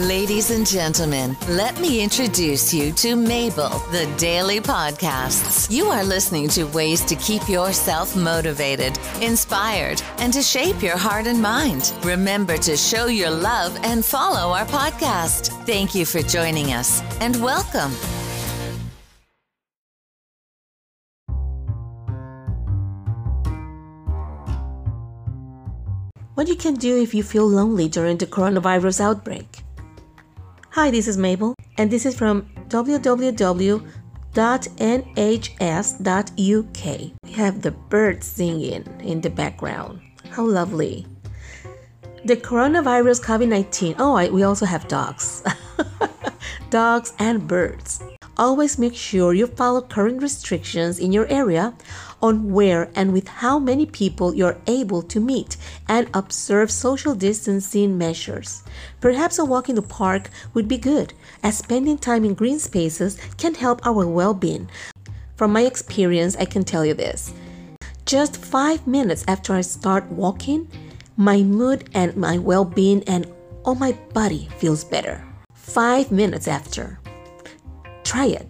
Ladies and gentlemen, let me introduce you to Mabel, the Daily Podcasts. You are listening to ways to keep yourself motivated, inspired, and to shape your heart and mind. Remember to show your love and follow our podcast. Thank you for joining us and welcome. What you can do if you feel lonely during the coronavirus outbreak. Hi, this is Mabel, and this is from www.nhs.uk. We have the birds singing in the background. How lovely. The coronavirus COVID 19. Oh, I, we also have dogs. dogs and birds. Always make sure you follow current restrictions in your area on where and with how many people you're able to meet and observe social distancing measures. Perhaps a walk in the park would be good, as spending time in green spaces can help our well being. From my experience, I can tell you this. Just five minutes after I start walking, my mood and my well being and all my body feels better. Five minutes after. Try it.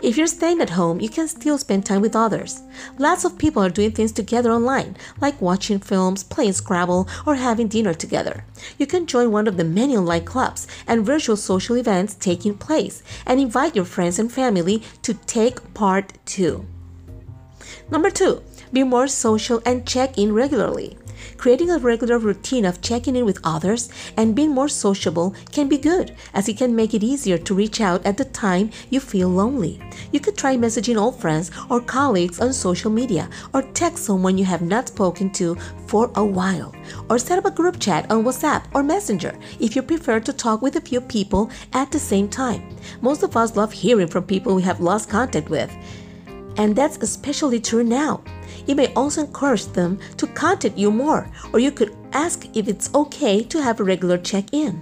If you're staying at home, you can still spend time with others. Lots of people are doing things together online, like watching films, playing Scrabble, or having dinner together. You can join one of the many online clubs and virtual social events taking place and invite your friends and family to take part too. Number two, be more social and check in regularly. Creating a regular routine of checking in with others and being more sociable can be good, as it can make it easier to reach out at the time you feel lonely. You could try messaging old friends or colleagues on social media, or text someone you have not spoken to for a while, or set up a group chat on WhatsApp or Messenger if you prefer to talk with a few people at the same time. Most of us love hearing from people we have lost contact with. And that's especially true now. You may also encourage them to contact you more, or you could ask if it's okay to have a regular check in.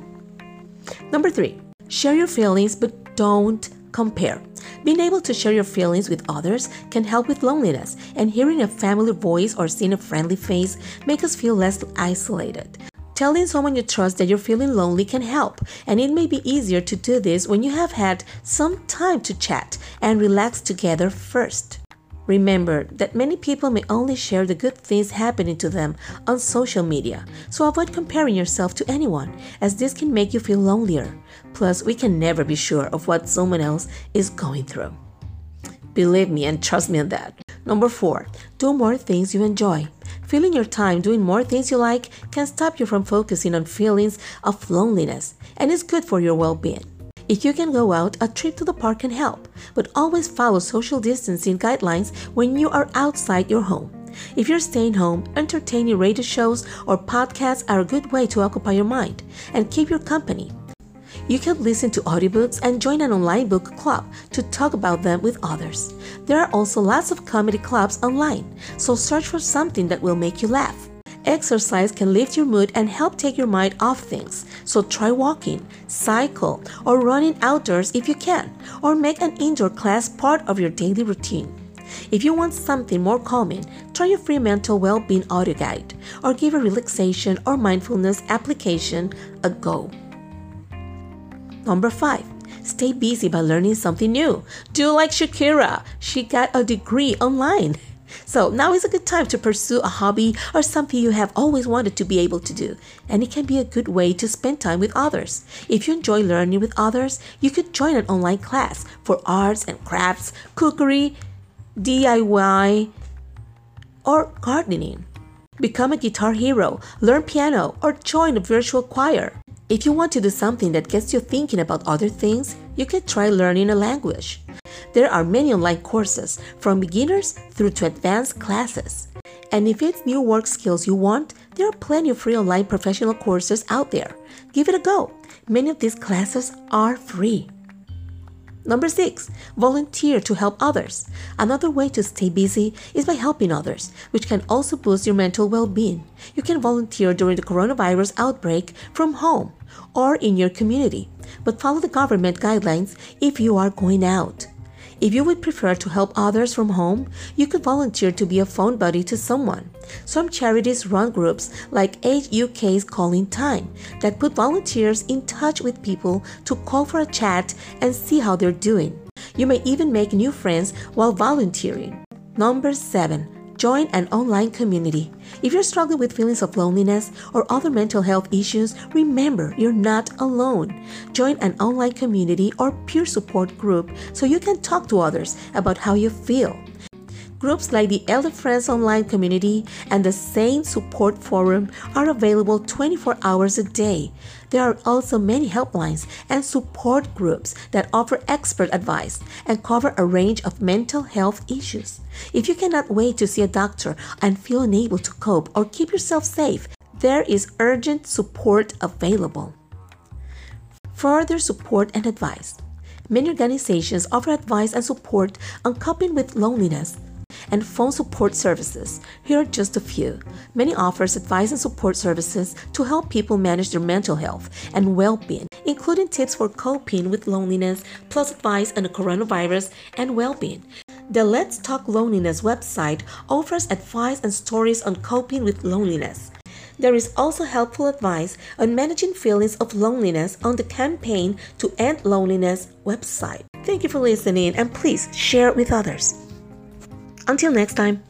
Number three, share your feelings but don't compare. Being able to share your feelings with others can help with loneliness, and hearing a family voice or seeing a friendly face make us feel less isolated. Telling someone you trust that you're feeling lonely can help, and it may be easier to do this when you have had some time to chat and relax together first. Remember that many people may only share the good things happening to them on social media, so avoid comparing yourself to anyone, as this can make you feel lonelier. Plus, we can never be sure of what someone else is going through. Believe me and trust me on that. Number four, do more things you enjoy. Filling your time doing more things you like can stop you from focusing on feelings of loneliness and is good for your well being. If you can go out, a trip to the park can help, but always follow social distancing guidelines when you are outside your home. If you're staying home, entertaining radio shows or podcasts are a good way to occupy your mind and keep your company. You can listen to audiobooks and join an online book club to talk about them with others. There are also lots of comedy clubs online, so search for something that will make you laugh. Exercise can lift your mood and help take your mind off things. So try walking, cycle, or running outdoors if you can, or make an indoor class part of your daily routine. If you want something more calming, try a free mental well being audio guide, or give a relaxation or mindfulness application a go. Number 5. Stay busy by learning something new. Do like Shakira. She got a degree online. So now is a good time to pursue a hobby or something you have always wanted to be able to do, and it can be a good way to spend time with others. If you enjoy learning with others, you could join an online class for arts and crafts, cookery, DIY, or gardening. Become a guitar hero, learn piano, or join a virtual choir. If you want to do something that gets you thinking about other things, you could try learning a language. There are many online courses, from beginners through to advanced classes. And if it's new work skills you want, there are plenty of free online professional courses out there. Give it a go. Many of these classes are free. Number six, volunteer to help others. Another way to stay busy is by helping others, which can also boost your mental well being. You can volunteer during the coronavirus outbreak from home or in your community, but follow the government guidelines if you are going out. If you would prefer to help others from home, you could volunteer to be a phone buddy to someone. Some charities run groups like Age UK's Call in Time that put volunteers in touch with people to call for a chat and see how they're doing. You may even make new friends while volunteering. Number 7 Join an online community. If you're struggling with feelings of loneliness or other mental health issues, remember you're not alone. Join an online community or peer support group so you can talk to others about how you feel. Groups like the Elefriends Online Community and the Sane Support Forum are available 24 hours a day. There are also many helplines and support groups that offer expert advice and cover a range of mental health issues. If you cannot wait to see a doctor and feel unable to cope or keep yourself safe, there is urgent support available. Further support and advice. Many organizations offer advice and support on coping with loneliness and phone support services. Here are just a few. Many offers advice and support services to help people manage their mental health and well-being, including tips for coping with loneliness, plus advice on the coronavirus and well-being. The Let's Talk Loneliness website offers advice and stories on coping with loneliness. There is also helpful advice on managing feelings of loneliness on the Campaign to End Loneliness website. Thank you for listening and please share with others. Until next time.